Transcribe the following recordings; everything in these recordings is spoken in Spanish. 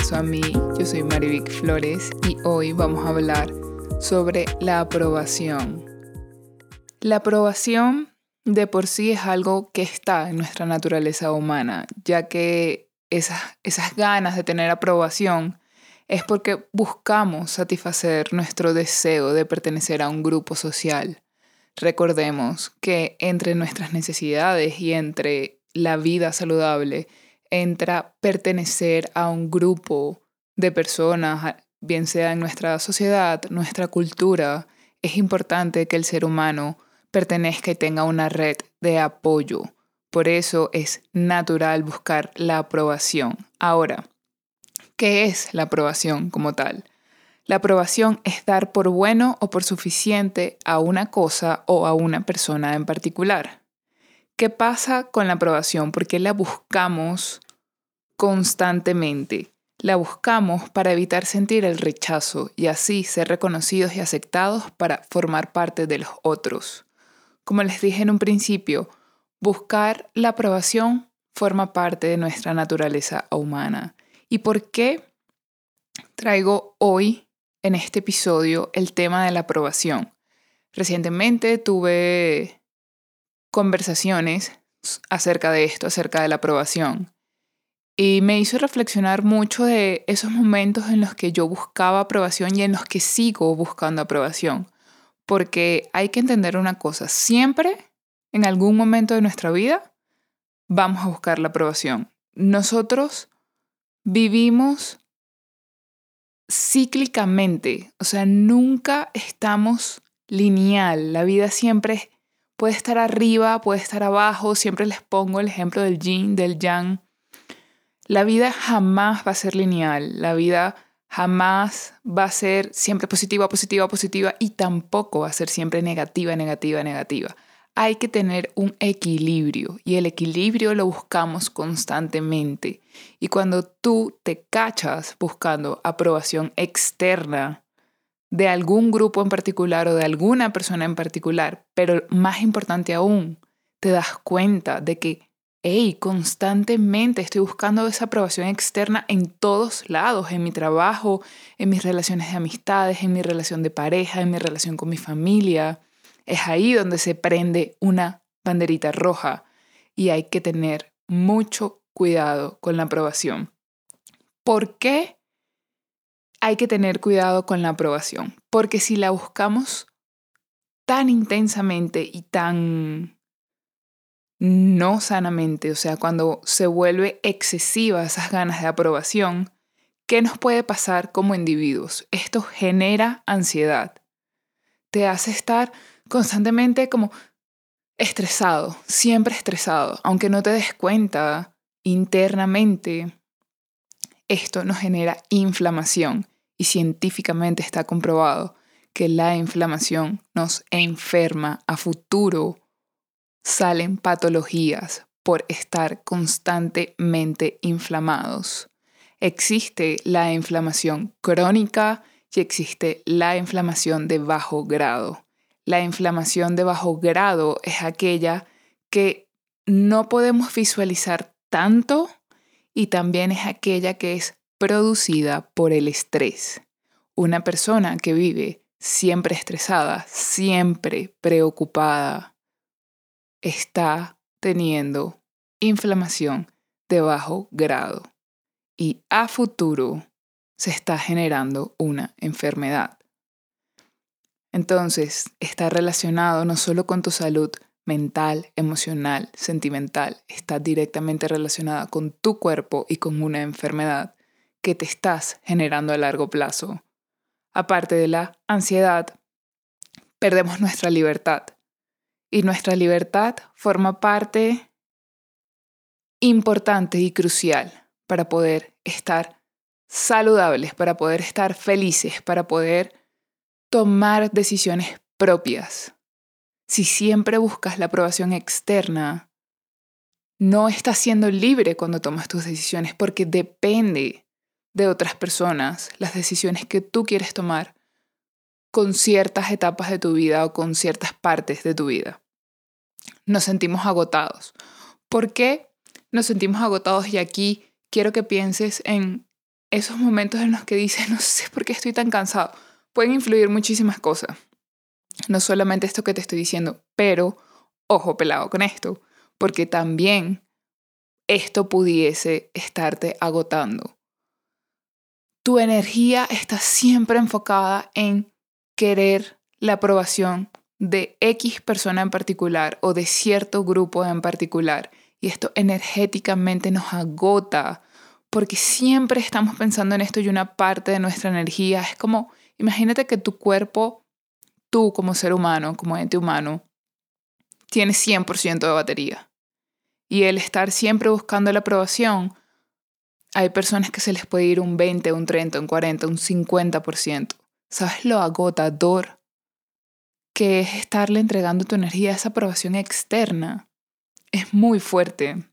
a mí. Yo soy Marivic Flores y hoy vamos a hablar sobre la aprobación. La aprobación de por sí es algo que está en nuestra naturaleza humana, ya que esas, esas ganas de tener aprobación es porque buscamos satisfacer nuestro deseo de pertenecer a un grupo social. Recordemos que entre nuestras necesidades y entre la vida saludable entra pertenecer a un grupo de personas, bien sea en nuestra sociedad, nuestra cultura, es importante que el ser humano pertenezca y tenga una red de apoyo. Por eso es natural buscar la aprobación. Ahora, ¿qué es la aprobación como tal? La aprobación es dar por bueno o por suficiente a una cosa o a una persona en particular. ¿Qué pasa con la aprobación? Porque la buscamos constantemente. La buscamos para evitar sentir el rechazo y así ser reconocidos y aceptados para formar parte de los otros. Como les dije en un principio, buscar la aprobación forma parte de nuestra naturaleza humana. ¿Y por qué traigo hoy en este episodio el tema de la aprobación? Recientemente tuve conversaciones acerca de esto, acerca de la aprobación. Y me hizo reflexionar mucho de esos momentos en los que yo buscaba aprobación y en los que sigo buscando aprobación. Porque hay que entender una cosa, siempre, en algún momento de nuestra vida, vamos a buscar la aprobación. Nosotros vivimos cíclicamente, o sea, nunca estamos lineal. La vida siempre es Puede estar arriba, puede estar abajo, siempre les pongo el ejemplo del yin, del yang. La vida jamás va a ser lineal, la vida jamás va a ser siempre positiva, positiva, positiva y tampoco va a ser siempre negativa, negativa, negativa. Hay que tener un equilibrio y el equilibrio lo buscamos constantemente. Y cuando tú te cachas buscando aprobación externa, de algún grupo en particular o de alguna persona en particular, pero más importante aún, te das cuenta de que, hey, constantemente estoy buscando esa aprobación externa en todos lados, en mi trabajo, en mis relaciones de amistades, en mi relación de pareja, en mi relación con mi familia. Es ahí donde se prende una banderita roja y hay que tener mucho cuidado con la aprobación. ¿Por qué? Hay que tener cuidado con la aprobación, porque si la buscamos tan intensamente y tan no sanamente, o sea, cuando se vuelve excesiva esas ganas de aprobación, ¿qué nos puede pasar como individuos? Esto genera ansiedad. Te hace estar constantemente como estresado, siempre estresado, aunque no te des cuenta internamente. Esto nos genera inflamación y científicamente está comprobado que la inflamación nos enferma a futuro. Salen patologías por estar constantemente inflamados. Existe la inflamación crónica y existe la inflamación de bajo grado. La inflamación de bajo grado es aquella que no podemos visualizar tanto y también es aquella que es producida por el estrés. Una persona que vive siempre estresada, siempre preocupada, está teniendo inflamación de bajo grado y a futuro se está generando una enfermedad. Entonces, está relacionado no solo con tu salud mental, emocional, sentimental, está directamente relacionada con tu cuerpo y con una enfermedad que te estás generando a largo plazo. Aparte de la ansiedad, perdemos nuestra libertad. Y nuestra libertad forma parte importante y crucial para poder estar saludables, para poder estar felices, para poder tomar decisiones propias. Si siempre buscas la aprobación externa, no estás siendo libre cuando tomas tus decisiones porque depende de otras personas, las decisiones que tú quieres tomar con ciertas etapas de tu vida o con ciertas partes de tu vida. Nos sentimos agotados. ¿Por qué nos sentimos agotados y aquí quiero que pienses en esos momentos en los que dices, no sé por qué estoy tan cansado. Pueden influir muchísimas cosas. No solamente esto que te estoy diciendo, pero ojo pelado con esto, porque también esto pudiese estarte agotando. Tu energía está siempre enfocada en querer la aprobación de X persona en particular o de cierto grupo en particular. Y esto energéticamente nos agota porque siempre estamos pensando en esto y una parte de nuestra energía es como, imagínate que tu cuerpo, tú como ser humano, como ente humano, tiene 100% de batería. Y el estar siempre buscando la aprobación, hay personas que se les puede ir un 20, un 30, un 40, un 50%. ¿Sabes lo agotador que es estarle entregando tu energía a esa aprobación externa? Es muy fuerte.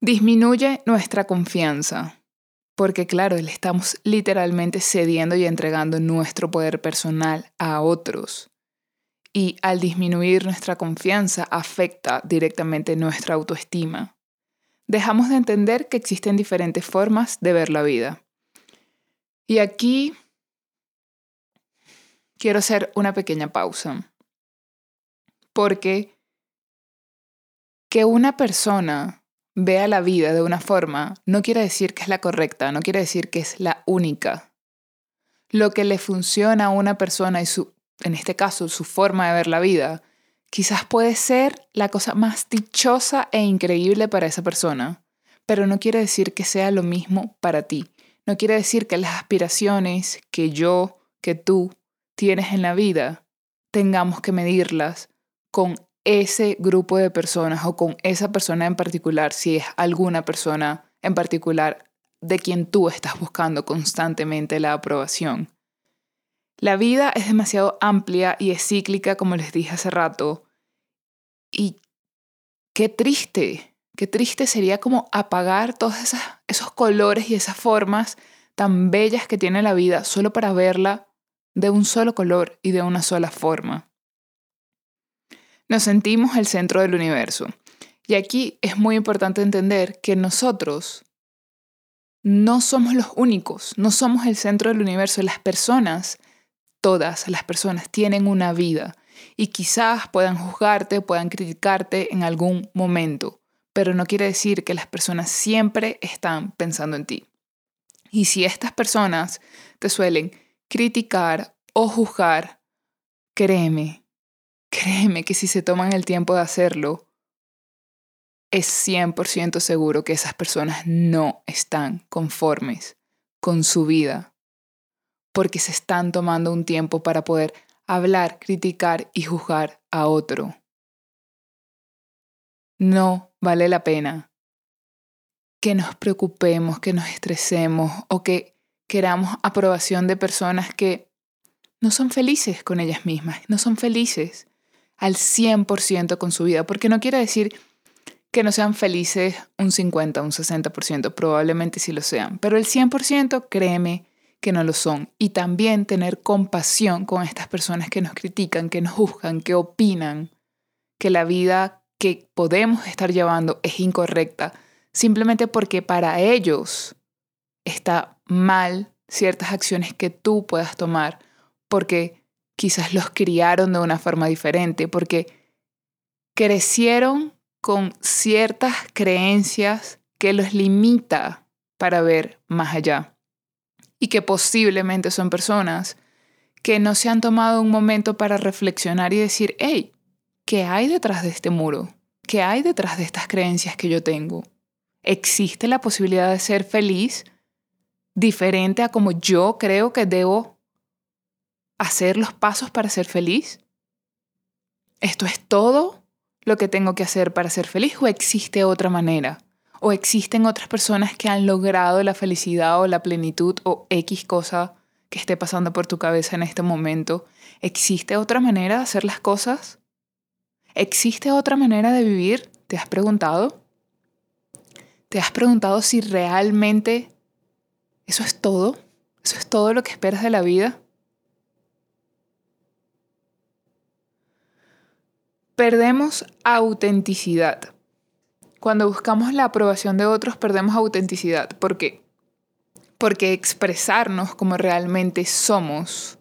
Disminuye nuestra confianza, porque claro, le estamos literalmente cediendo y entregando nuestro poder personal a otros y al disminuir nuestra confianza afecta directamente nuestra autoestima. Dejamos de entender que existen diferentes formas de ver la vida. Y aquí quiero hacer una pequeña pausa, porque que una persona vea la vida de una forma no quiere decir que es la correcta, no quiere decir que es la única. Lo que le funciona a una persona y su en este caso su forma de ver la vida, quizás puede ser la cosa más dichosa e increíble para esa persona, pero no quiere decir que sea lo mismo para ti. No quiere decir que las aspiraciones que yo, que tú tienes en la vida, tengamos que medirlas con ese grupo de personas o con esa persona en particular, si es alguna persona en particular de quien tú estás buscando constantemente la aprobación. La vida es demasiado amplia y es cíclica, como les dije hace rato. Y qué triste, qué triste sería como apagar todos esos colores y esas formas tan bellas que tiene la vida solo para verla de un solo color y de una sola forma. Nos sentimos el centro del universo. Y aquí es muy importante entender que nosotros no somos los únicos, no somos el centro del universo. Las personas todas las personas tienen una vida y quizás puedan juzgarte, puedan criticarte en algún momento, pero no quiere decir que las personas siempre están pensando en ti. Y si estas personas te suelen criticar o juzgar, créeme, créeme que si se toman el tiempo de hacerlo, es 100% seguro que esas personas no están conformes con su vida porque se están tomando un tiempo para poder hablar, criticar y juzgar a otro. No vale la pena que nos preocupemos, que nos estresemos o que queramos aprobación de personas que no son felices con ellas mismas, no son felices al 100% con su vida, porque no quiere decir que no sean felices un 50, un 60%, probablemente sí lo sean, pero el 100%, créeme, que no lo son. Y también tener compasión con estas personas que nos critican, que nos juzgan, que opinan que la vida que podemos estar llevando es incorrecta, simplemente porque para ellos está mal ciertas acciones que tú puedas tomar, porque quizás los criaron de una forma diferente, porque crecieron con ciertas creencias que los limita para ver más allá y que posiblemente son personas que no se han tomado un momento para reflexionar y decir, hey, ¿qué hay detrás de este muro? ¿Qué hay detrás de estas creencias que yo tengo? ¿Existe la posibilidad de ser feliz diferente a como yo creo que debo hacer los pasos para ser feliz? ¿Esto es todo lo que tengo que hacer para ser feliz o existe otra manera? O existen otras personas que han logrado la felicidad o la plenitud o X cosa que esté pasando por tu cabeza en este momento. ¿Existe otra manera de hacer las cosas? ¿Existe otra manera de vivir? ¿Te has preguntado? ¿Te has preguntado si realmente eso es todo? ¿Eso es todo lo que esperas de la vida? Perdemos autenticidad Cuando buscamos la aprobación de otros perdemos autenticidad. ¿Por qué? Porque expresarnos como realmente somos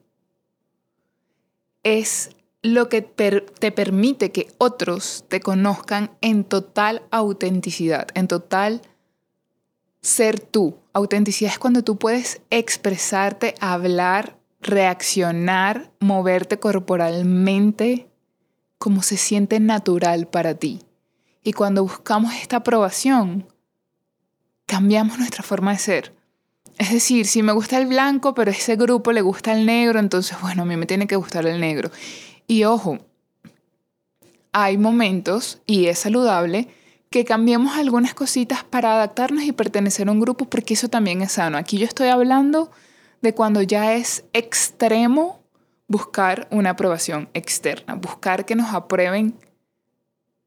es lo que te permite que otros te conozcan en total autenticidad, en total ser tú. Autenticidad es cuando tú puedes expresarte, hablar, reaccionar, moverte corporalmente como se siente natural para ti. Y cuando buscamos esta aprobación, cambiamos nuestra forma de ser. Es decir, si me gusta el blanco, pero ese grupo le gusta el negro, entonces, bueno, a mí me tiene que gustar el negro. Y ojo, hay momentos, y es saludable, que cambiemos algunas cositas para adaptarnos y pertenecer a un grupo, porque eso también es sano. Aquí yo estoy hablando de cuando ya es extremo buscar una aprobación externa, buscar que nos aprueben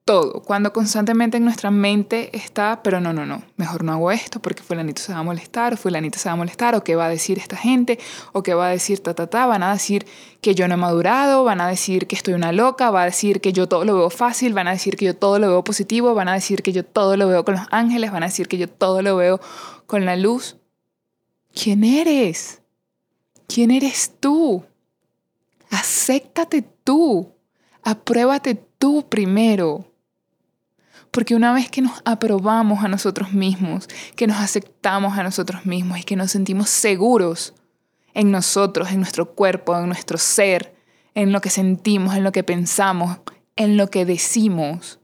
todo, cuando constantemente en nuestra mente está, pero no, no, no, mejor no hago esto porque fulanito se va a molestar, o fulanita se va a molestar, o qué va a decir esta gente, o qué va a decir ta, ta, ta, van a decir que yo no he madurado, van a decir que estoy una loca, va a decir que yo todo lo veo fácil, van a decir que yo todo lo veo positivo, van a decir que yo todo lo veo con los ángeles, van a decir que yo todo lo veo con la luz. ¿Quién eres? ¿Quién eres tú? Acéptate tú, apruébate tú primero. Porque una vez que nos aprobamos a nosotros mismos, que nos aceptamos a nosotros mismos y que nos sentimos seguros en nosotros, en nuestro cuerpo, en nuestro ser, en lo que sentimos, en lo que pensamos, en lo que decimos,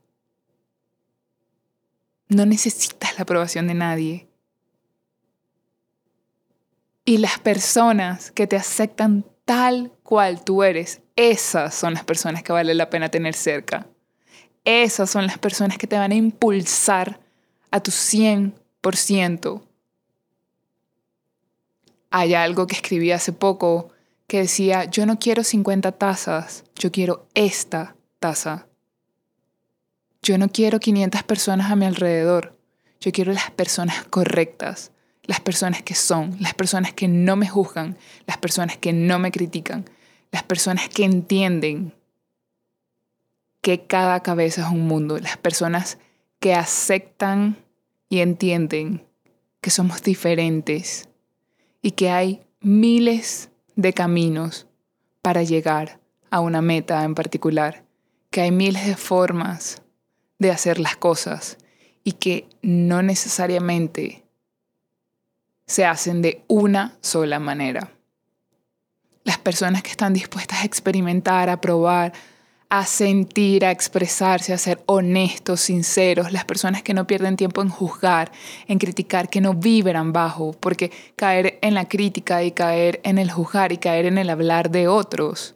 no necesitas la aprobación de nadie. Y las personas que te aceptan tal cual tú eres, esas son las personas que vale la pena tener cerca. Esas son las personas que te van a impulsar a tu 100%. Hay algo que escribí hace poco que decía, yo no quiero 50 tazas, yo quiero esta taza. Yo no quiero 500 personas a mi alrededor, yo quiero las personas correctas, las personas que son, las personas que no me juzgan, las personas que no me critican, las personas que entienden que cada cabeza es un mundo, las personas que aceptan y entienden que somos diferentes y que hay miles de caminos para llegar a una meta en particular, que hay miles de formas de hacer las cosas y que no necesariamente se hacen de una sola manera. Las personas que están dispuestas a experimentar, a probar, a sentir, a expresarse, a ser honestos, sinceros, las personas que no pierden tiempo en juzgar, en criticar, que no vibran bajo, porque caer en la crítica y caer en el juzgar y caer en el hablar de otros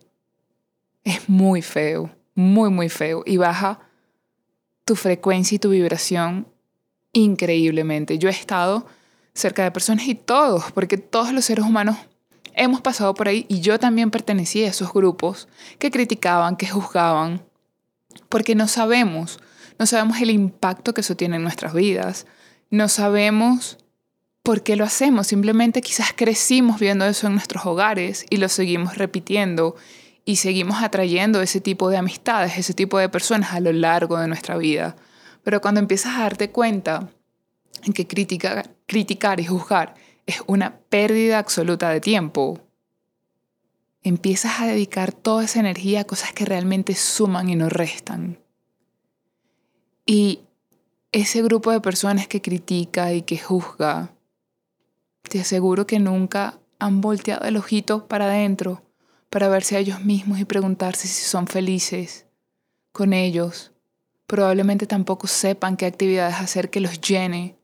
es muy feo, muy, muy feo y baja tu frecuencia y tu vibración increíblemente. Yo he estado cerca de personas y todos, porque todos los seres humanos hemos pasado por ahí y yo también pertenecí a esos grupos que criticaban, que juzgaban, porque no sabemos, no sabemos el impacto que eso tiene en nuestras vidas, no sabemos por qué lo hacemos, simplemente quizás crecimos viendo eso en nuestros hogares y lo seguimos repitiendo y seguimos atrayendo ese tipo de amistades, ese tipo de personas a lo largo de nuestra vida. Pero cuando empiezas a darte cuenta en que criticar, criticar y juzgar es una pérdida absoluta de tiempo. Empiezas a dedicar toda esa energía a cosas que realmente suman y no restan. Y ese grupo de personas que critica y que juzga, te aseguro que nunca han volteado el ojito para adentro para verse a ellos mismos y preguntarse si son felices con ellos. Probablemente tampoco sepan qué actividades hacer que los llene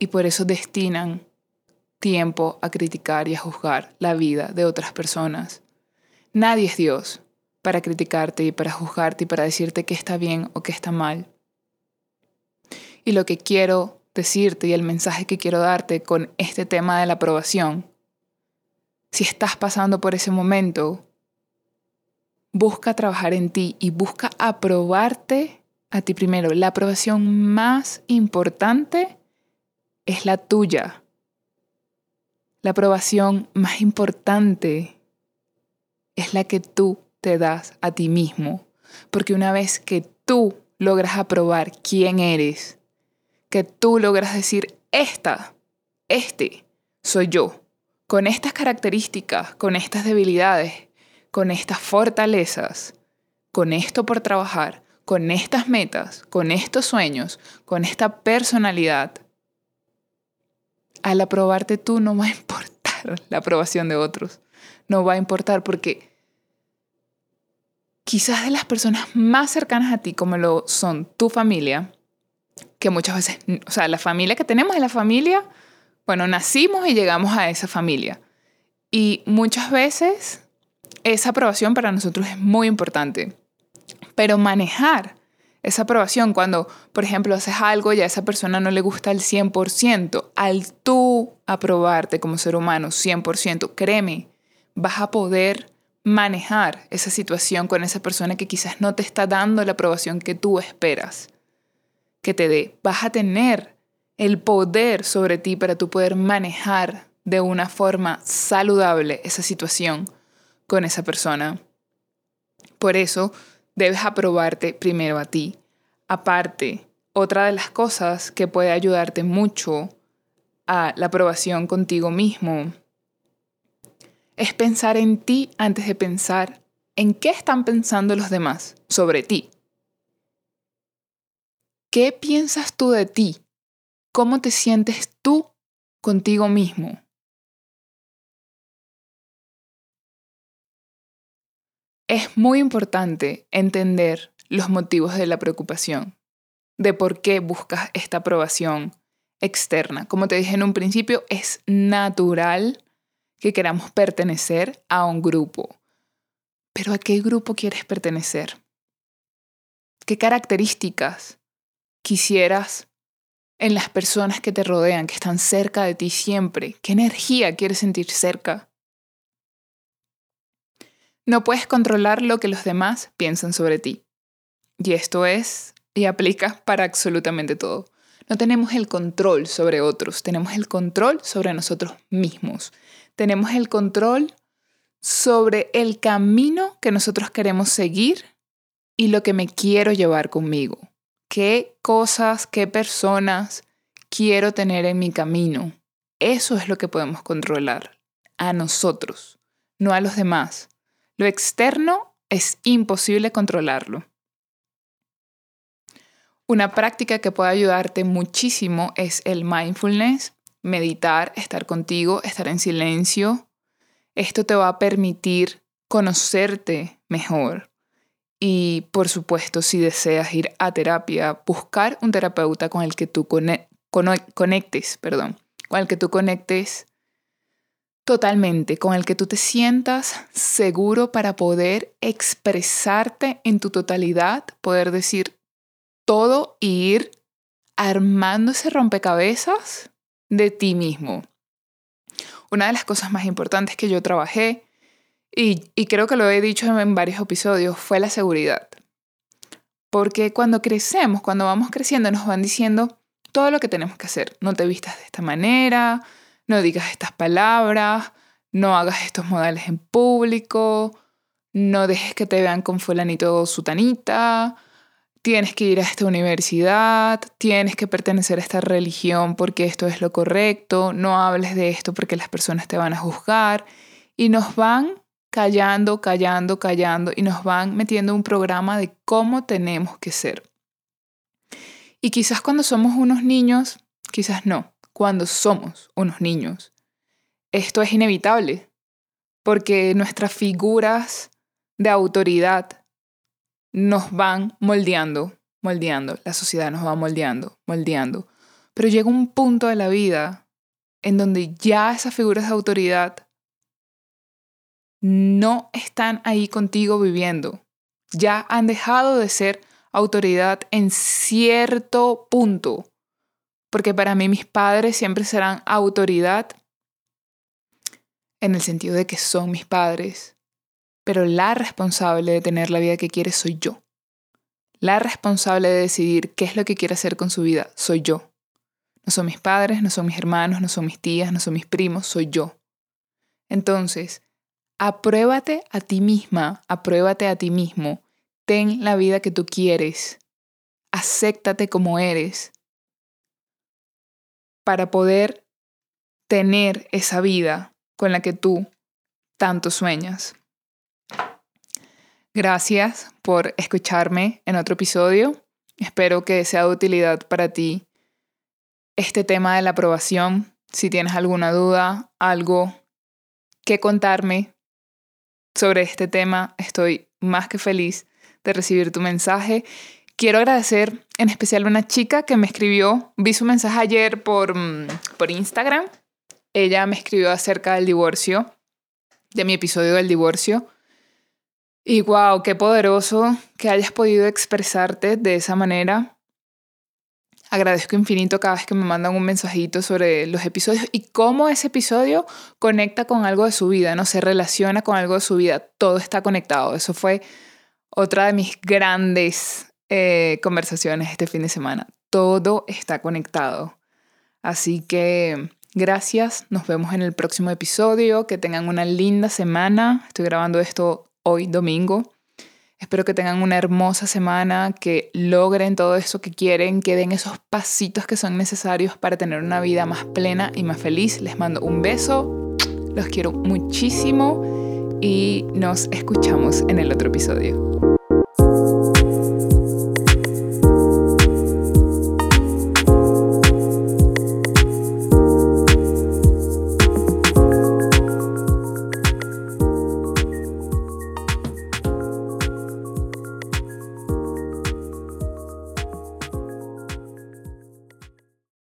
y por eso destinan tiempo a criticar y a juzgar la vida de otras personas. Nadie es Dios para criticarte y para juzgarte y para decirte qué está bien o qué está mal. Y lo que quiero decirte y el mensaje que quiero darte con este tema de la aprobación, si estás pasando por ese momento, busca trabajar en ti y busca aprobarte a ti primero. La aprobación más importante es la tuya. La aprobación más importante es la que tú te das a ti mismo, porque una vez que tú logras aprobar quién eres, que tú logras decir, esta, este, soy yo, con estas características, con estas debilidades, con estas fortalezas, con esto por trabajar, con estas metas, con estos sueños, con esta personalidad, al aprobarte tú no va a importar la aprobación de otros. No va a importar porque quizás de las personas más cercanas a ti, como lo son tu familia, que muchas veces, o sea, la familia que tenemos es la familia, bueno, nacimos y llegamos a esa familia. Y muchas veces esa aprobación para nosotros es muy importante. Pero manejar esa aprobación cuando, por ejemplo, haces algo y a esa persona no le gusta al 100%, al tú aprobarte como ser humano 100%, créeme, vas a poder manejar esa situación con esa persona que quizás no te está dando la aprobación que tú esperas que te dé. Vas a tener el poder sobre ti para tú poder manejar de una forma saludable esa situación con esa persona. Por eso debes aprobarte primero a ti. Aparte, otra de las cosas que puede ayudarte mucho a la aprobación contigo mismo es pensar en ti antes de pensar en qué están pensando los demás sobre ti. ¿Qué piensas tú de ti? ¿Cómo te sientes tú contigo mismo? Es muy importante entender los motivos de la preocupación, de por qué buscas esta aprobación externa. Como te dije en un principio, es natural que queramos pertenecer a un grupo. Pero ¿a qué grupo quieres pertenecer? ¿Qué características quisieras en las personas que te rodean, que están cerca de ti siempre? ¿Qué energía quieres sentir cerca? No puedes controlar lo que los demás piensan sobre ti. Y esto es y aplica para absolutamente todo. No tenemos el control sobre otros, tenemos el control sobre nosotros mismos tenemos el control sobre el camino que nosotros queremos seguir y lo que me quiero llevar conmigo. ¿Qué cosas, qué personas quiero tener en mi camino? Eso es lo que podemos controlar a nosotros, no a los demás. Lo externo es imposible controlarlo. Una práctica que puede ayudarte muchísimo es el mindfulness meditar, estar contigo, estar en silencio. Esto te va a permitir conocerte mejor. Y por supuesto, si deseas ir a terapia, buscar un terapeuta con el que tú conectes, perdón, con el que tú conectes totalmente, con el que tú te sientas seguro para poder expresarte en tu totalidad, poder decir todo e ir armando ese rompecabezas de ti mismo. Una de las cosas más importantes que yo trabajé, y, y creo que lo he dicho en varios episodios, fue la seguridad. Porque cuando crecemos, cuando vamos creciendo, nos van diciendo todo lo que tenemos que hacer. No te vistas de esta manera, no digas estas palabras, no hagas estos modales en público, no dejes que te vean con fulanito o sutanita, tienes que ir a esta universidad, tienes que pertenecer a esta religión porque esto es lo correcto, no hables de esto porque las personas te van a juzgar. Y nos van callando, callando, callando y nos van metiendo un programa de cómo tenemos que ser. Y quizás cuando somos unos niños, quizás no, cuando somos unos niños, esto es inevitable porque nuestras figuras de autoridad nos van moldeando, moldeando, la sociedad nos va moldeando, moldeando. Pero llega un punto de la vida en donde ya esas figuras de autoridad no están ahí contigo viviendo. Ya han dejado de ser autoridad en cierto punto. Porque para mí mis padres siempre serán autoridad en el sentido de que son mis padres, pero la responsable de tener la vida que quiere soy yo. La responsable de decidir qué es lo que quiere hacer con su vida soy yo. No son mis padres, no son mis hermanos, no son mis tías, no son mis primos, soy yo. Entonces, apruébate a ti misma, apruébate a ti mismo, ten la vida que tú quieres. acéptate como eres para poder tener esa vida con la que tú tanto sueñas. Gracias por escucharme en otro episodio. Espero que sea de utilidad para ti este tema de la aprobación. Si tienes alguna duda, algo que contarme sobre este tema, estoy más que feliz de recibir tu mensaje. Quiero agradecer en especial a una chica que me escribió, vi su mensaje ayer por, mm, por Instagram. Ella me escribió acerca del divorcio, de mi episodio del divorcio. Y wow, qué poderoso que hayas podido expresarte de esa manera. Agradezco infinito cada vez que me mandan un mensajito sobre los episodios y cómo ese episodio conecta con algo de su vida, no se relaciona con algo de su vida, todo está conectado. Eso fue otra de mis grandes eh, conversaciones este fin de semana. Todo está conectado. Así que gracias, nos vemos en el próximo episodio, que tengan una linda semana. Estoy grabando esto hoy domingo. Espero que tengan una hermosa semana, que logren todo eso que quieren, que den esos pasitos que son necesarios para tener una vida más plena y más feliz. Les mando un beso, los quiero muchísimo y nos escuchamos en el otro episodio.